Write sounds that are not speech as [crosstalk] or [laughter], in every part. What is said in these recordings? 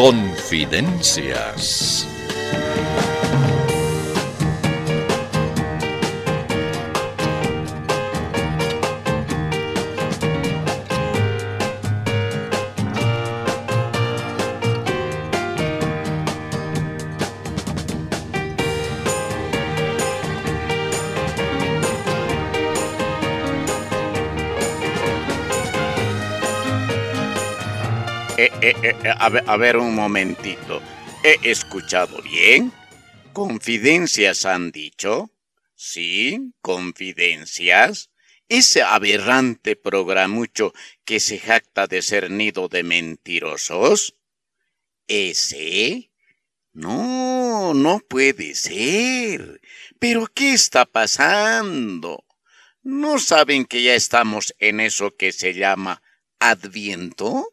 Confidencias. Eh, eh, a, ver, a ver un momentito. ¿He escuchado bien? ¿Confidencias han dicho? Sí, confidencias. Ese aberrante programucho que se jacta de ser nido de mentirosos. ¿Ese? No, no puede ser. ¿Pero qué está pasando? ¿No saben que ya estamos en eso que se llama Adviento?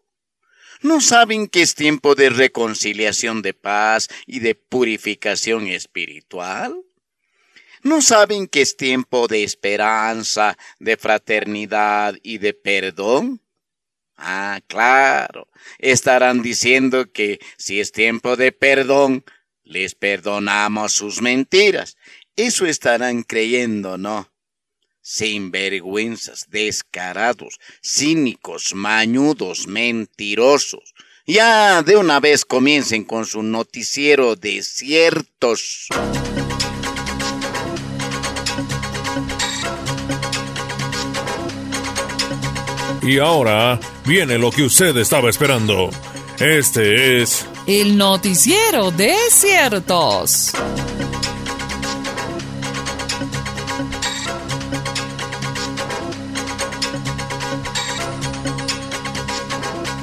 ¿No saben que es tiempo de reconciliación de paz y de purificación espiritual? ¿No saben que es tiempo de esperanza, de fraternidad y de perdón? Ah, claro. Estarán diciendo que si es tiempo de perdón, les perdonamos sus mentiras. Eso estarán creyendo, ¿no? Sinvergüenzas, descarados, cínicos, mañudos, mentirosos. Ya de una vez comiencen con su noticiero de ciertos. Y ahora viene lo que usted estaba esperando. Este es... El noticiero de ciertos.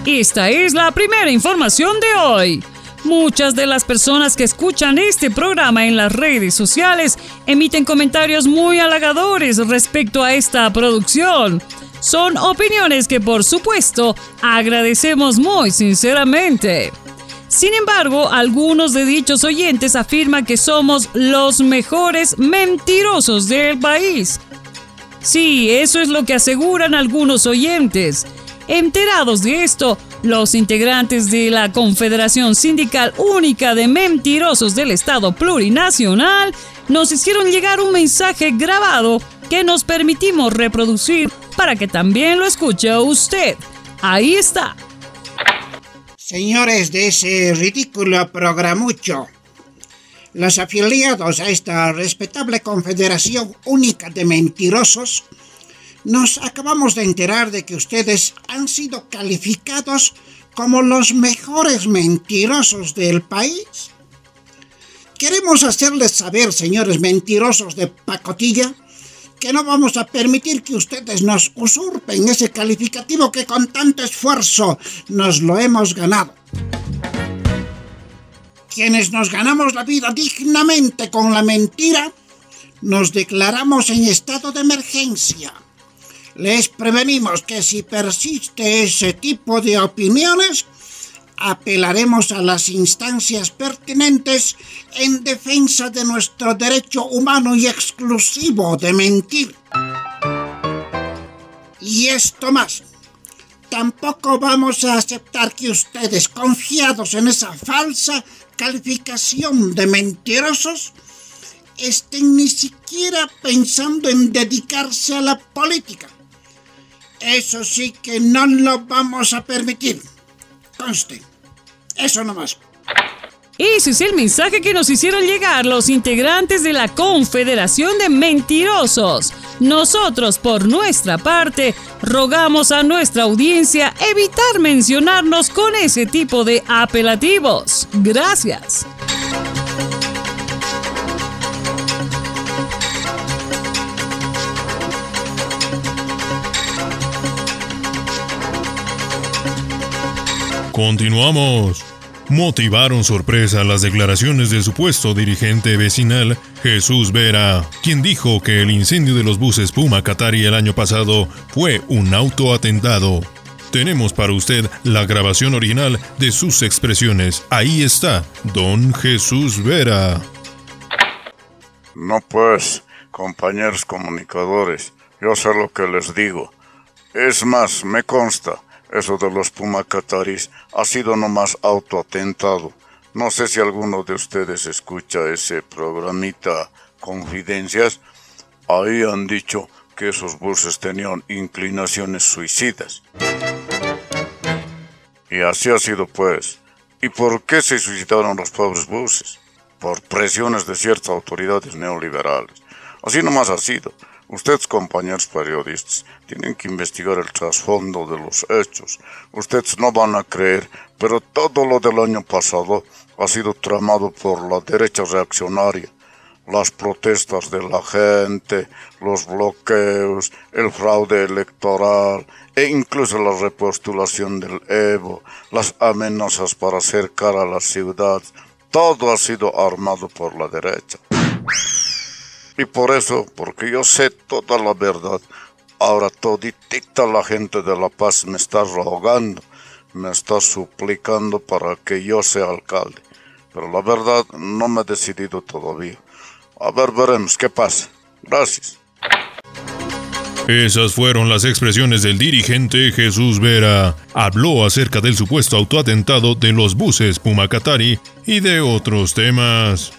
Esta es la primera información de hoy. Muchas de las personas que escuchan este programa en las redes sociales emiten comentarios muy halagadores respecto a esta producción. Son opiniones que por supuesto agradecemos muy sinceramente. Sin embargo, algunos de dichos oyentes afirman que somos los mejores mentirosos del país. Sí, eso es lo que aseguran algunos oyentes. Enterados de esto, los integrantes de la Confederación Sindical Única de Mentirosos del Estado Plurinacional nos hicieron llegar un mensaje grabado que nos permitimos reproducir para que también lo escuche usted. Ahí está. Señores de ese ridículo programucho, los afiliados a esta respetable Confederación Única de Mentirosos nos acabamos de enterar de que ustedes han sido calificados como los mejores mentirosos del país. Queremos hacerles saber, señores mentirosos de pacotilla, que no vamos a permitir que ustedes nos usurpen ese calificativo que con tanto esfuerzo nos lo hemos ganado. Quienes nos ganamos la vida dignamente con la mentira, nos declaramos en estado de emergencia les prevenimos que si persiste ese tipo de opiniones, apelaremos a las instancias pertinentes en defensa de nuestro derecho humano y exclusivo de mentir. Y esto más. Tampoco vamos a aceptar que ustedes, confiados en esa falsa calificación de mentirosos, estén ni siquiera pensando en dedicarse a la política. Eso sí que no lo vamos a permitir. Conste. Eso nomás. Ese es el mensaje que nos hicieron llegar los integrantes de la Confederación de Mentirosos. Nosotros, por nuestra parte, rogamos a nuestra audiencia evitar mencionarnos con ese tipo de apelativos. Gracias. Continuamos. Motivaron sorpresa las declaraciones del supuesto dirigente vecinal Jesús Vera, quien dijo que el incendio de los buses Puma Catari el año pasado fue un autoatentado. Tenemos para usted la grabación original de sus expresiones. Ahí está, don Jesús Vera. No pues, compañeros comunicadores, yo sé lo que les digo. Es más, me consta Eso de los Pumacataris ha sido nomás autoatentado. No sé si alguno de ustedes escucha ese programita Confidencias. Ahí han dicho que esos buses tenían inclinaciones suicidas. Y así ha sido pues. ¿Y por qué se suicidaron los pobres buses? Por presiones de ciertas autoridades neoliberales. Así nomás ha sido. Ustedes, compañeros periodistas, tienen que investigar el trasfondo de los hechos. Ustedes no van a creer, pero todo lo del año pasado ha sido tramado por la derecha reaccionaria. Las protestas de la gente, los bloqueos, el fraude electoral e incluso la repostulación del Evo, las amenazas para acercar a la ciudad, todo ha sido armado por la derecha. Y por eso, porque yo sé toda la verdad, ahora toditita la gente de La Paz me está rogando, me está suplicando para que yo sea alcalde. Pero la verdad no me he decidido todavía. A ver, veremos qué pasa. Gracias. Esas fueron las expresiones del dirigente Jesús Vera. Habló acerca del supuesto autoatentado de los buses Pumacatari y de otros temas.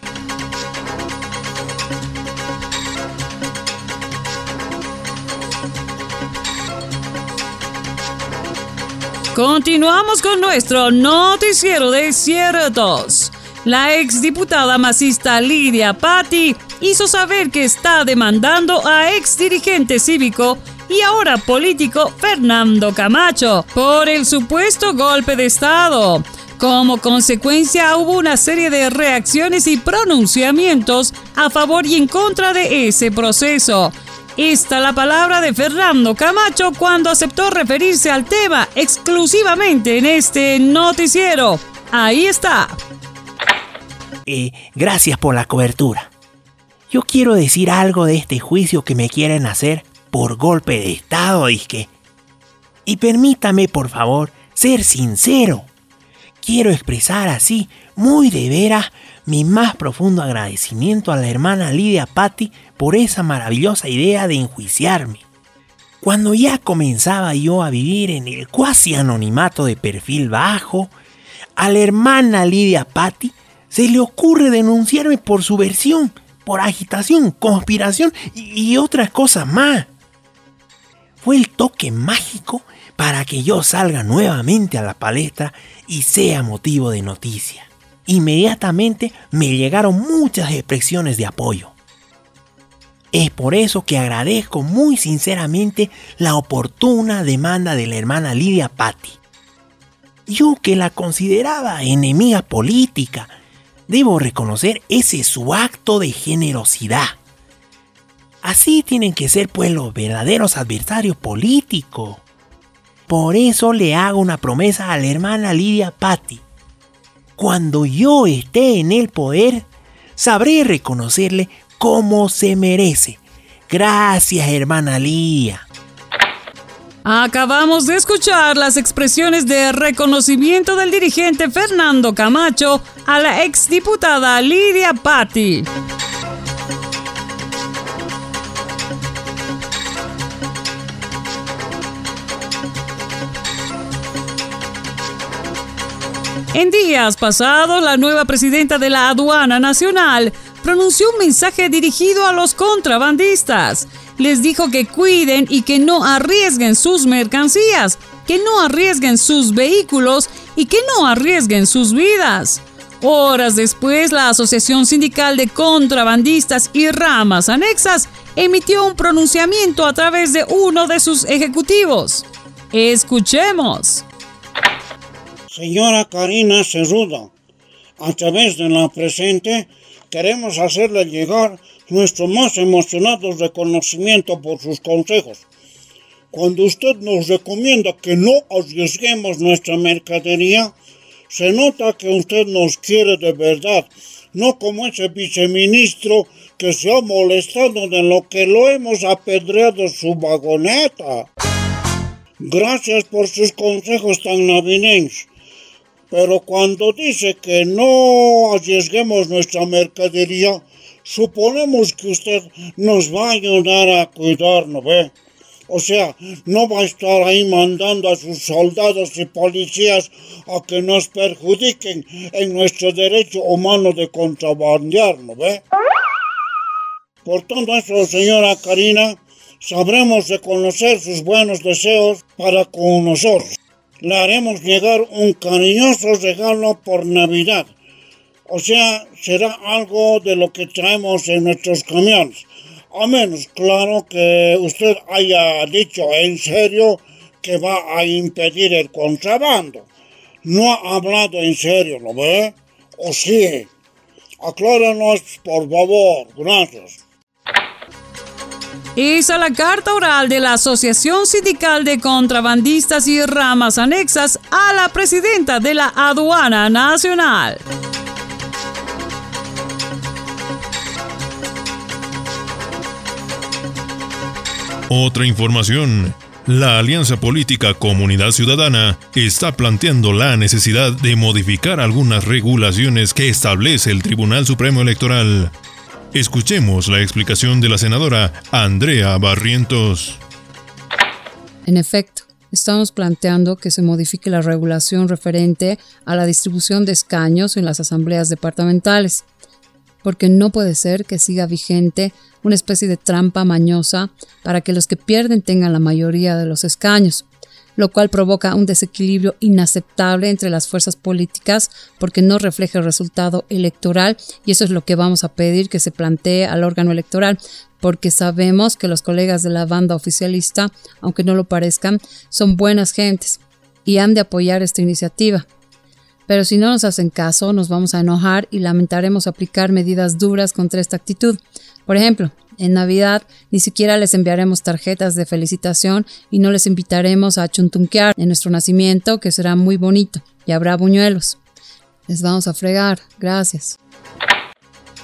Continuamos con nuestro noticiero de ciertos. La exdiputada masista Lidia Patti hizo saber que está demandando a ex dirigente cívico y ahora político Fernando Camacho por el supuesto golpe de Estado. Como consecuencia hubo una serie de reacciones y pronunciamientos a favor y en contra de ese proceso. Esta la palabra de Fernando Camacho cuando aceptó referirse al tema exclusivamente en este noticiero. Ahí está. Gracias por la cobertura. Yo quiero decir algo de este juicio que me quieren hacer por golpe de Estado, disque. Y permítame, por favor, ser sincero. Quiero expresar así, muy de veras, mi más profundo agradecimiento a la hermana Lidia Patti por esa maravillosa idea de enjuiciarme. Cuando ya comenzaba yo a vivir en el cuasi anonimato de perfil bajo, a la hermana Lidia Patti se le ocurre denunciarme por subversión, por agitación, conspiración y, otras cosas más. Fue el toque mágico para que yo salga nuevamente a la palestra y sea motivo de noticia. Inmediatamente me llegaron muchas expresiones de apoyo. Es por eso que agradezco muy sinceramente la oportuna demanda de la hermana Lidia Patti. Yo que la consideraba enemiga política, debo reconocer ese su acto de generosidad. Así tienen que ser pues los verdaderos adversarios políticos. Por eso le hago una promesa a la hermana Lidia Patti. Cuando yo esté en el poder, sabré reconocerle como se merece. Gracias, hermana Lía. Acabamos de escuchar las expresiones de reconocimiento del dirigente Fernando Camacho a la exdiputada Lidia Patti. En días pasados, la nueva presidenta de la Aduana Nacional pronunció un mensaje dirigido a los contrabandistas. Les dijo que cuiden y que no arriesguen sus mercancías, que no arriesguen sus vehículos y que no arriesguen sus vidas. Horas después, la Asociación Sindical de Contrabandistas y Ramas Anexas emitió un pronunciamiento a través de uno de sus ejecutivos. Escuchemos. Señora Karina Cerruda, a través de la presente queremos hacerle llegar nuestro más emocionado reconocimiento por sus consejos. Cuando usted nos recomienda que no arriesguemos nuestra mercadería, se nota que usted nos quiere de verdad, no como ese viceministro que se ha molestado de lo que lo hemos apedreado su vagoneta. Gracias por sus consejos tan navideños. Pero cuando dice que no arriesguemos nuestra mercadería, suponemos que usted nos va a ayudar a cuidarnos, ¿ve? O sea, no va a estar ahí mandando a sus soldados y policías a que nos perjudiquen en nuestro derecho humano de contrabandear, ¿no ve? Por todo eso, señora Karina, sabremos reconocer sus buenos deseos para con nosotros. Le haremos llegar un cariñoso regalo por Navidad. O sea, será algo de lo que traemos en nuestros camiones a menos claro que usted haya dicho en serio que va a impedir el contrabando. No ha hablado en serio, ¿lo ve? ¿O sí? Acláranos, por favor. Gracias. Esa la carta oral de la Asociación Sindical de Contrabandistas y Ramas Anexas a la presidenta de la Aduana Nacional. Otra información. La Alianza Política Comunidad Ciudadana está planteando la necesidad de modificar algunas regulaciones que establece el Tribunal Supremo Electoral. Escuchemos la explicación de la senadora Andrea Barrientos. En efecto, estamos planteando que se modifique la regulación referente a la distribución de escaños en las asambleas departamentales, porque no puede ser que siga vigente una especie de trampa mañosa para que los que pierden tengan la mayoría de los escaños, lo cual provoca un desequilibrio inaceptable entre las fuerzas políticas porque no refleja el resultado electoral y eso es lo que vamos a pedir que se plantee al órgano electoral porque sabemos que los colegas de la banda oficialista, aunque no lo parezcan, son buenas gentes y han de apoyar esta iniciativa. Pero si no nos hacen caso, nos vamos a enojar y lamentaremos aplicar medidas duras contra esta actitud, por ejemplo, en Navidad ni siquiera les enviaremos tarjetas de felicitación y no les invitaremos a chuntunquear en nuestro nacimiento, que será muy bonito, y habrá buñuelos. Les vamos a fregar. Gracias.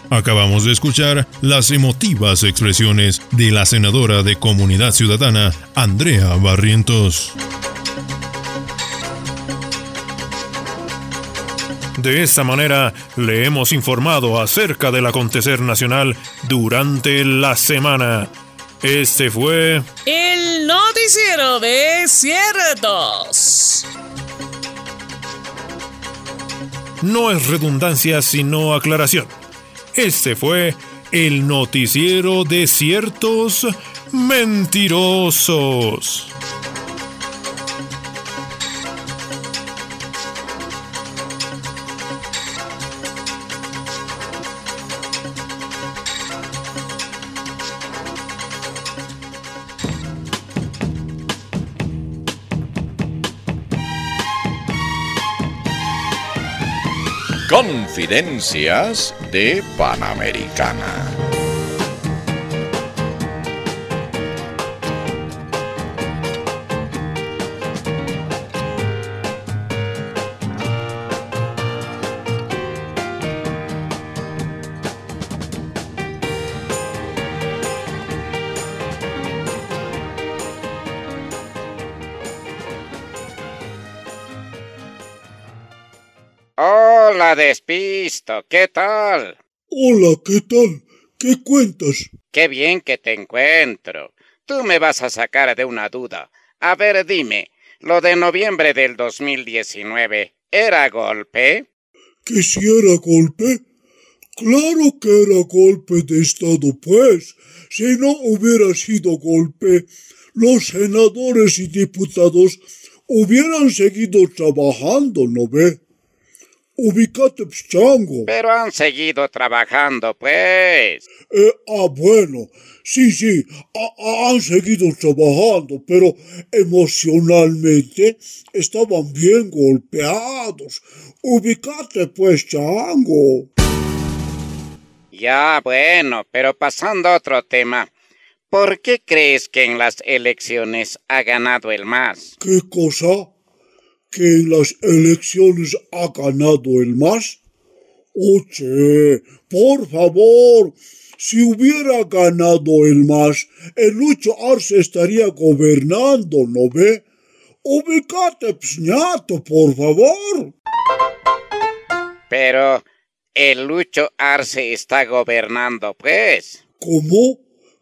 Acabamos de escuchar las emotivas expresiones de la senadora de Comunidad Ciudadana, Andrea Barrientos. De esta manera le hemos informado acerca del acontecer nacional durante la semana. Este fue el noticiero de ciertos. No es redundancia sino aclaración. Este fue el noticiero de ciertos mentirosos. Confidencias de Panamericana. ¿Qué tal? Hola, ¿qué tal? ¿Qué cuentas? Qué bien que te encuentro. Tú me vas a sacar de una duda. A ver, dime, ¿lo de noviembre del 2019 era golpe? ¿Que si era golpe? Claro que era golpe de Estado, pues. Si no hubiera sido golpe, los senadores y diputados hubieran seguido trabajando, ¿no ve? Ubicate, chango. Pero han seguido trabajando, pues. Eh, ah, bueno. Sí, sí, han seguido trabajando, pero emocionalmente estaban bien golpeados. Ubicate, pues, chango. Ya, bueno, pero pasando a otro tema. ¿Por qué crees que en las elecciones ha ganado el MAS? ¿Qué cosa? Que en las elecciones ha ganado el más? Oye, por favor, si hubiera ganado el más, el Lucho Arce estaría gobernando, ¿no ve? Ubicate, psñato, por favor. Pero el Lucho Arce está gobernando, pues. ¿Cómo?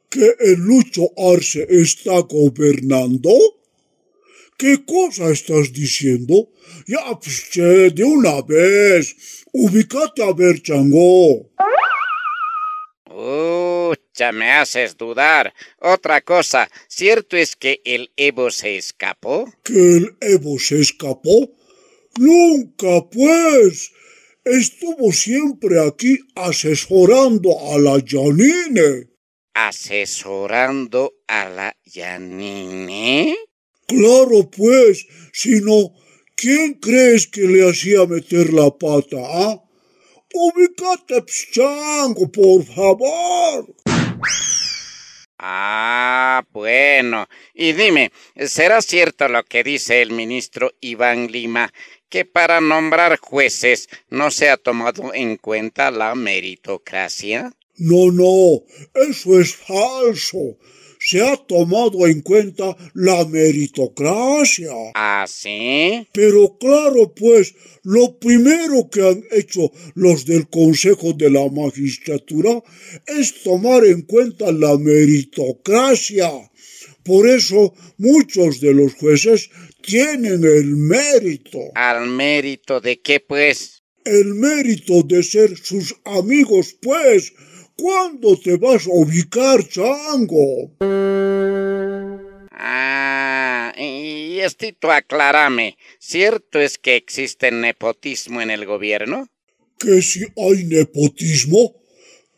que el Lucho Arce está gobernando? ¿Qué cosa estás diciendo? Ya, pues, che, de una vez. Ubícate a ver, chango. Ya me haces dudar. Otra cosa, ¿cierto es que el Evo se escapó? ¿Que el Evo se escapó? Nunca, pues. Estuvo siempre aquí asesorando a la Janine. ¿Asesorando a la Janine? Claro, pues, si no, ¿quién crees que le hacía meter la pata, ah? Chango, por favor. Ah, bueno. Y dime, ¿será cierto lo que dice el ministro Iván Lima, que para nombrar jueces no se ha tomado en cuenta la meritocracia? No, no, eso es falso se ha tomado en cuenta la meritocracia. ¿Ah, sí? Pero claro, pues, lo primero que han hecho los del Consejo de la Magistratura es tomar en cuenta la meritocracia. Por eso muchos de los jueces tienen el mérito. ¿Al mérito de qué, pues? El mérito de ser sus amigos, pues, ¿Cuándo te vas a ubicar, chango? Ah, y estito, aclárame. ¿Cierto es que existe nepotismo en el gobierno? ¿Que si hay nepotismo?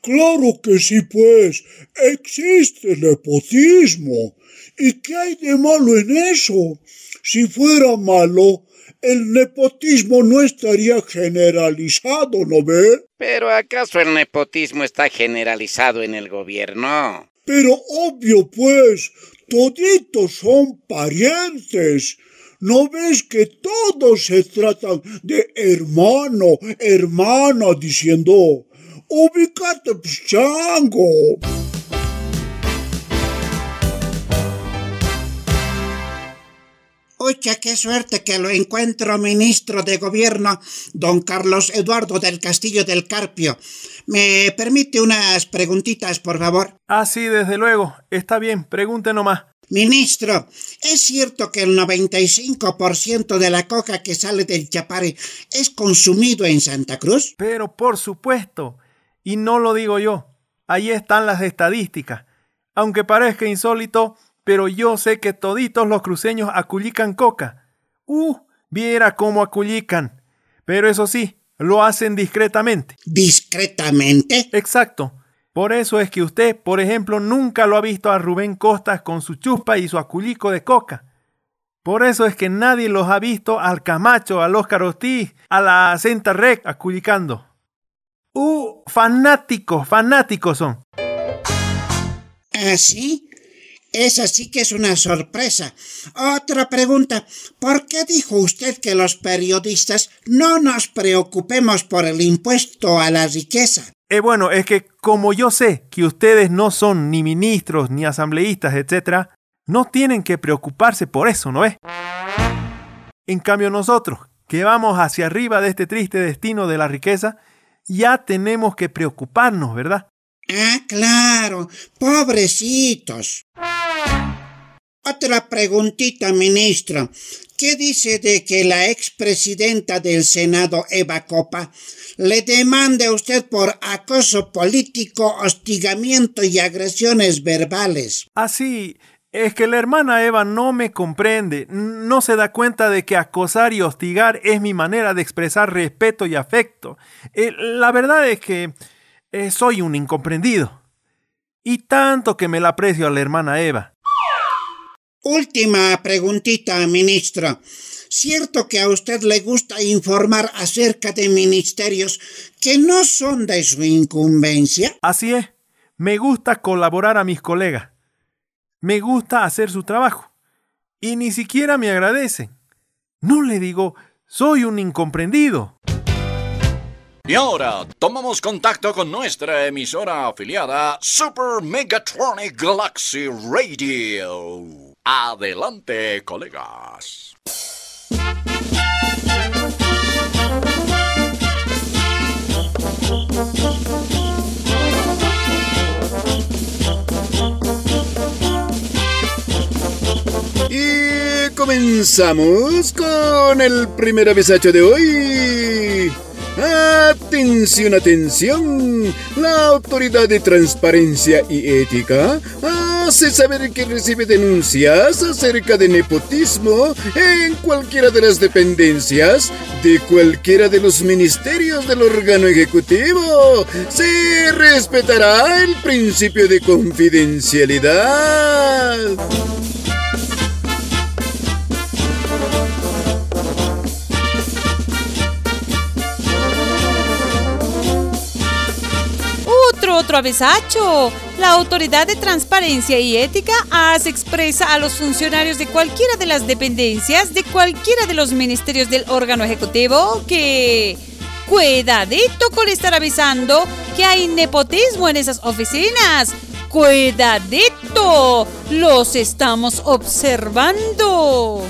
Claro que sí, pues. Existe nepotismo. ¿Y qué hay de malo en eso? Si fuera malo, el nepotismo no estaría generalizado, ¿no ve? Pero ¿acaso el nepotismo está generalizado en el gobierno? Pero obvio, pues, toditos son parientes. ¿No ves que todos se tratan de hermano, hermana, diciendo, ubícate, pues, chango? Oye, qué suerte que lo encuentro, ministro de Gobierno, don Carlos Eduardo del Castillo del Carpio. ¿Me permite unas preguntitas, por favor? Ah, sí, desde luego. Está bien, pregunte nomás. Ministro, ¿es cierto que el 95% de la coca que sale del Chapare es consumido en Santa Cruz? Pero por supuesto. Y no lo digo yo. Ahí están las estadísticas. Aunque parezca insólito, pero yo sé que toditos los cruceños acullican coca. Uh, viera cómo acullican. Pero eso sí, lo hacen discretamente. ¿Discretamente? Exacto. Por eso es que usted, por ejemplo, nunca lo ha visto a Rubén Costas con su chuspa y su aculico de coca. Por eso es que nadie los ha visto al Camacho, al Oscar Ortiz, a la Senta Rec aculicando. Uh, fanáticos, fanáticos son. ¿Ah, sí? Esa sí que es una sorpresa. Otra pregunta. ¿Por qué dijo usted que los periodistas no nos preocupemos por el impuesto a la riqueza? Eh, bueno, es que como yo sé que ustedes no son ni ministros ni asambleístas, etc., no tienen que preocuparse por eso, ¿no es? En cambio nosotros, que vamos hacia arriba de este triste destino de la riqueza, ya tenemos que preocuparnos, ¿verdad? Ah, claro, pobrecitos. Otra preguntita, ministro. ¿Qué dice de que la expresidenta del Senado, Eva Copa, le demande a usted por acoso político, hostigamiento y agresiones verbales? Así, ah, es que la hermana Eva no me comprende, no se da cuenta de que acosar y hostigar es mi manera de expresar respeto y afecto. Eh, la verdad es que eh, soy un incomprendido. Y tanto que me la aprecio a la hermana Eva. Última preguntita, ministro. ¿Cierto que a usted le gusta informar acerca de ministerios que no son de su incumbencia? Así es. Me gusta colaborar a mis colegas. Me gusta hacer su trabajo. Y ni siquiera me agradecen. No le digo, soy un incomprendido. Y ahora tomamos contacto con nuestra emisora afiliada Super Megatronic Galaxy Radio. Adelante, colegas. Y comenzamos con el primer avisacho de hoy. Atención, atención. La Autoridad de Transparencia y Ética hace saber que recibe denuncias acerca de nepotismo en cualquiera de las dependencias de cualquiera de los ministerios del órgano ejecutivo. Se respetará el principio de confidencialidad. otro avisacho. La Autoridad de Transparencia y Ética hace expresa a los funcionarios de cualquiera de las dependencias de cualquiera de los ministerios del órgano ejecutivo que cuidadito con estar avisando que hay nepotismo en esas oficinas. Cuidadito, los estamos observando.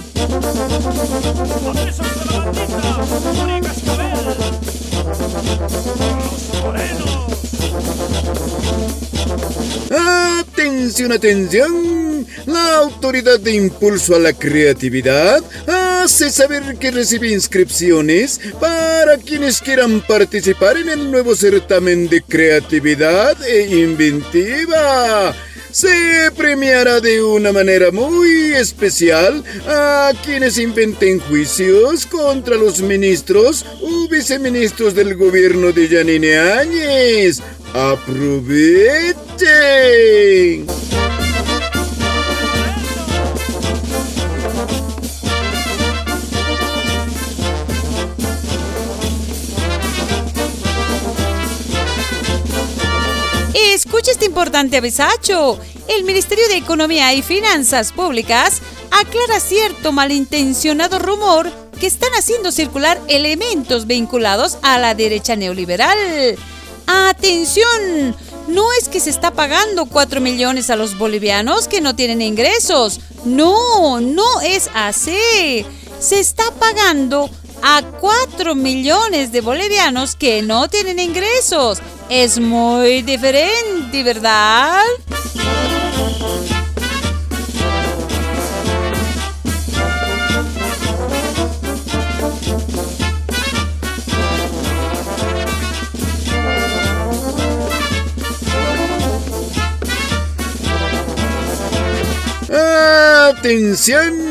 Atención, atención. La Autoridad de Impulso a la Creatividad hace saber que recibe inscripciones para quienes quieran participar en el nuevo certamen de creatividad e inventiva se premiará de una manera muy especial a quienes inventen juicios contra los ministros o viceministros del gobierno de Yanine Áñez. ¡Aprovechen! Importante avisacho. El Ministerio de Economía y Finanzas Públicas aclara cierto malintencionado rumor que están haciendo circular elementos vinculados a la derecha neoliberal. Atención, no es que se está pagando 4 millones a los bolivianos que no tienen ingresos. No, no es así. Se está pagando a 4 millones de bolivianos que no tienen ingresos. Es muy diferente, ¿verdad? ¡Atención!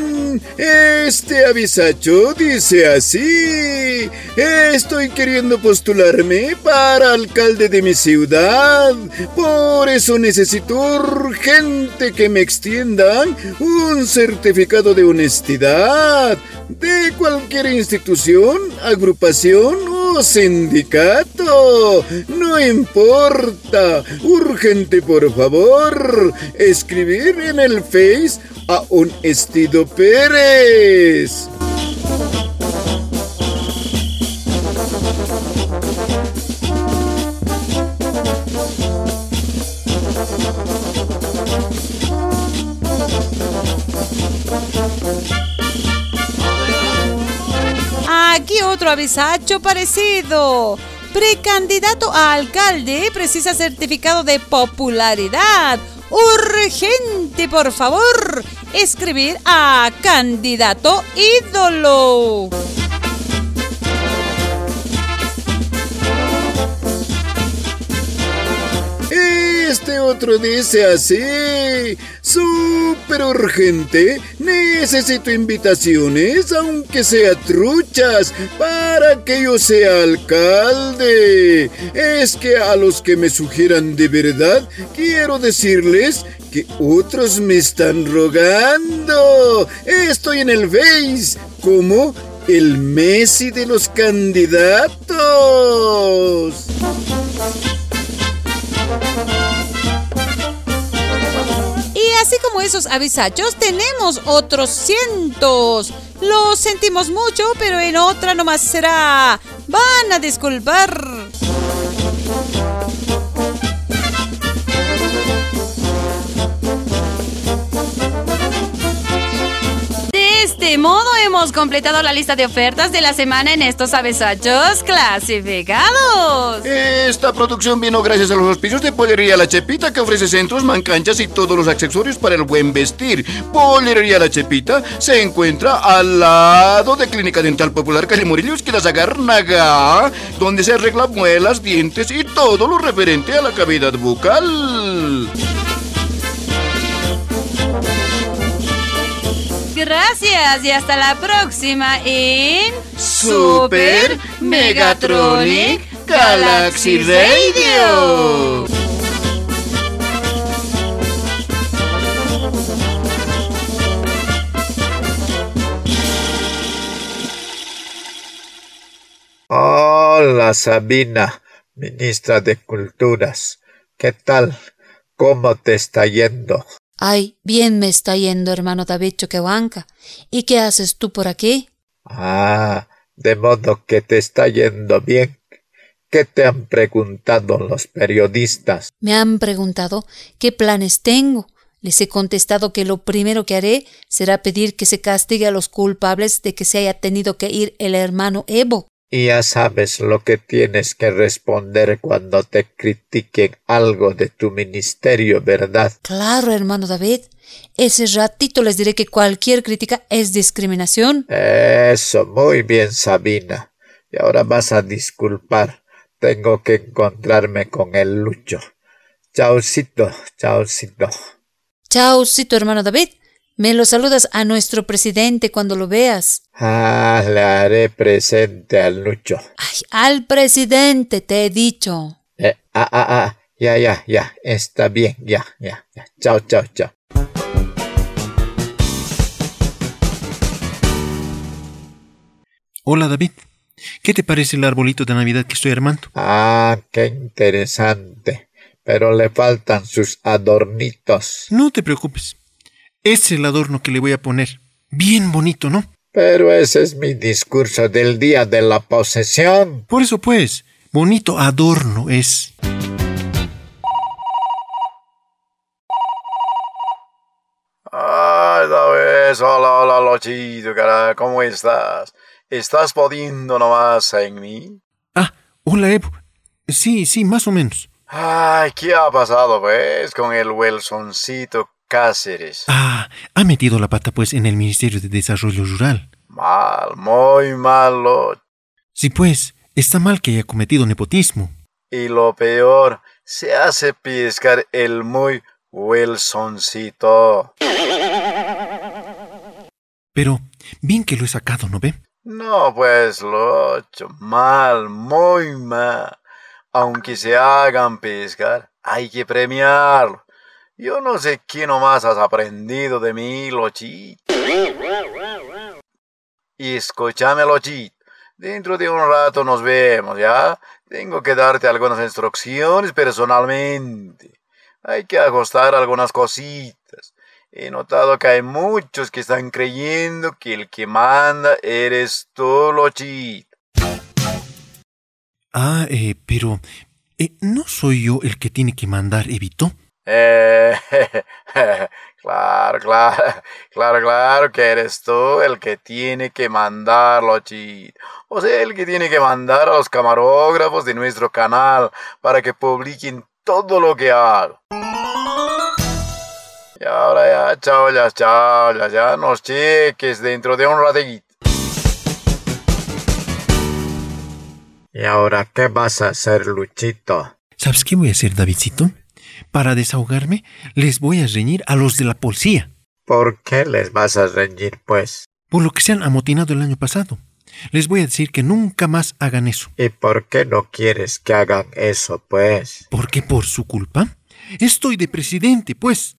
Este avisacho dice así. Estoy queriendo postularme para alcalde de mi ciudad. Por eso necesito urgente que me extiendan un certificado de honestidad de cualquier institución, agrupación o sindicato. No importa. Urgente, por favor. Escribir en el Face a un Estido Pérez. Aquí otro avisacho parecido. Precandidato a alcalde precisa certificado de popularidad. Urgente, por favor. Escribir a candidato ídolo. Este otro dice así. Súper urgente. Necesito invitaciones, aunque sea truchas, para que yo sea alcalde. Es que a los que me sugieran de verdad, quiero decirles que otros me están rogando. Estoy en el Face como el Messi de los candidatos. Así como esos avisachos, tenemos otros cientos. Lo sentimos mucho, pero en otra nomás será. Van a disculpar. Este modo hemos completado la lista de ofertas de la semana en estos avesachos clasificados. Esta producción vino gracias a los auspicios de Pollería La Chepita que ofrece centros, mancanchas y todos los accesorios para el buen vestir. Pollería La Chepita se encuentra al lado de Clínica Dental Popular Calle Murillo, esquina Zagarnaga, donde se arregla muelas, dientes y todo lo referente a la cavidad bucal. Gracias y hasta la próxima en Super Megatronic Galaxy Radio. Hola Sabina, ministra de Culturas. ¿Qué tal? ¿Cómo te está yendo? Ay, bien me está yendo, hermano David Choquehuanca. ¿Y qué haces tú por aquí? Ah, de modo que te está yendo bien. ¿Qué te han preguntado los periodistas? Me han preguntado qué planes tengo. Les he contestado que lo primero que haré será pedir que se castigue a los culpables de que se haya tenido que ir el hermano Evo. Y ya sabes lo que tienes que responder cuando te critiquen algo de tu ministerio, ¿verdad? Claro, hermano David. Ese ratito les diré que cualquier crítica es discriminación. Eso, muy bien, Sabina. Y ahora vas a disculpar. Tengo que encontrarme con el Lucho. Chaucito, chaucito. Chaucito, hermano David. Me lo saludas a nuestro presidente cuando lo veas. Ah, le haré presente al Lucho. Ay, al presidente, te he dicho. Eh, ah, ah, ah. Ya, ya, ya. Está bien, ya, ya, ya. Chao, chao, chao. Hola David, ¿qué te parece el arbolito de Navidad que estoy armando? Ah, qué interesante. Pero le faltan sus adornitos. No te preocupes. Es el adorno que le voy a poner. Bien bonito, ¿no? Pero ese es mi discurso del día de la posesión. Por eso pues, bonito adorno es. Ay, David, hola, hola, Lochito, cara, ¿cómo estás? ¿Estás podiendo nomás en mí? Ah, hola, Evo. Sí, sí, más o menos. Ay, ¿qué ha pasado, pues, con el Wilsoncito Cáceres? Ah, ha metido la pata, pues, en el Ministerio de Desarrollo Rural. Mal, muy malo. Sí, pues, está mal que haya cometido nepotismo. Y lo peor, se hace piscar el muy Wilsoncito. Pero, bien que lo he sacado, ¿no ve? No, pues, Locho, mal, muy mal. Aunque se hagan pescar, hay que premiarlo. Yo no sé qué nomás has aprendido de mí, Lochito. Y escúchame, Lochito. Dentro de un rato nos vemos, ¿ya? Tengo que darte algunas instrucciones personalmente. Hay que ajustar algunas cositas. He notado que hay muchos que están creyendo que el que manda eres tú, Lochito. Ah, eh, pero... Eh, ¿No soy yo el que tiene que mandar, Evito? Eh, [laughs] claro, claro, claro, claro que eres tú el que tiene que mandar, Lochito. O sea, el que tiene que mandar a los camarógrafos de nuestro canal para que publiquen todo lo que hago. Y ahora ya, chao, ya, chao, ya, ya nos cheques dentro de un ratito. ¿Y ahora qué vas a hacer, Luchito? ¿Sabes qué voy a hacer, Davidcito? Para desahogarme, les voy a reñir a los de la policía. ¿Por qué les vas a reñir, pues? Por lo que se han amotinado el año pasado. Les voy a decir que nunca más hagan eso. ¿Y por qué no quieres que hagan eso, pues? ¿Por qué por su culpa? Estoy de presidente, pues.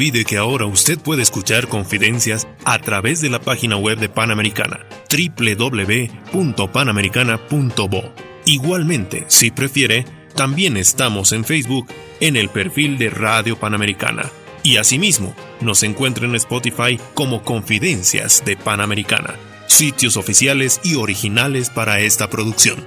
Olvide que ahora usted puede escuchar Confidencias a través de la página web de Panamericana, www.panamericana.bo. Igualmente, si prefiere, también estamos en Facebook en el perfil de Radio Panamericana. Y asimismo, nos encuentra en Spotify como Confidencias de Panamericana, sitios oficiales y originales para esta producción.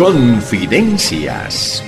Confidencias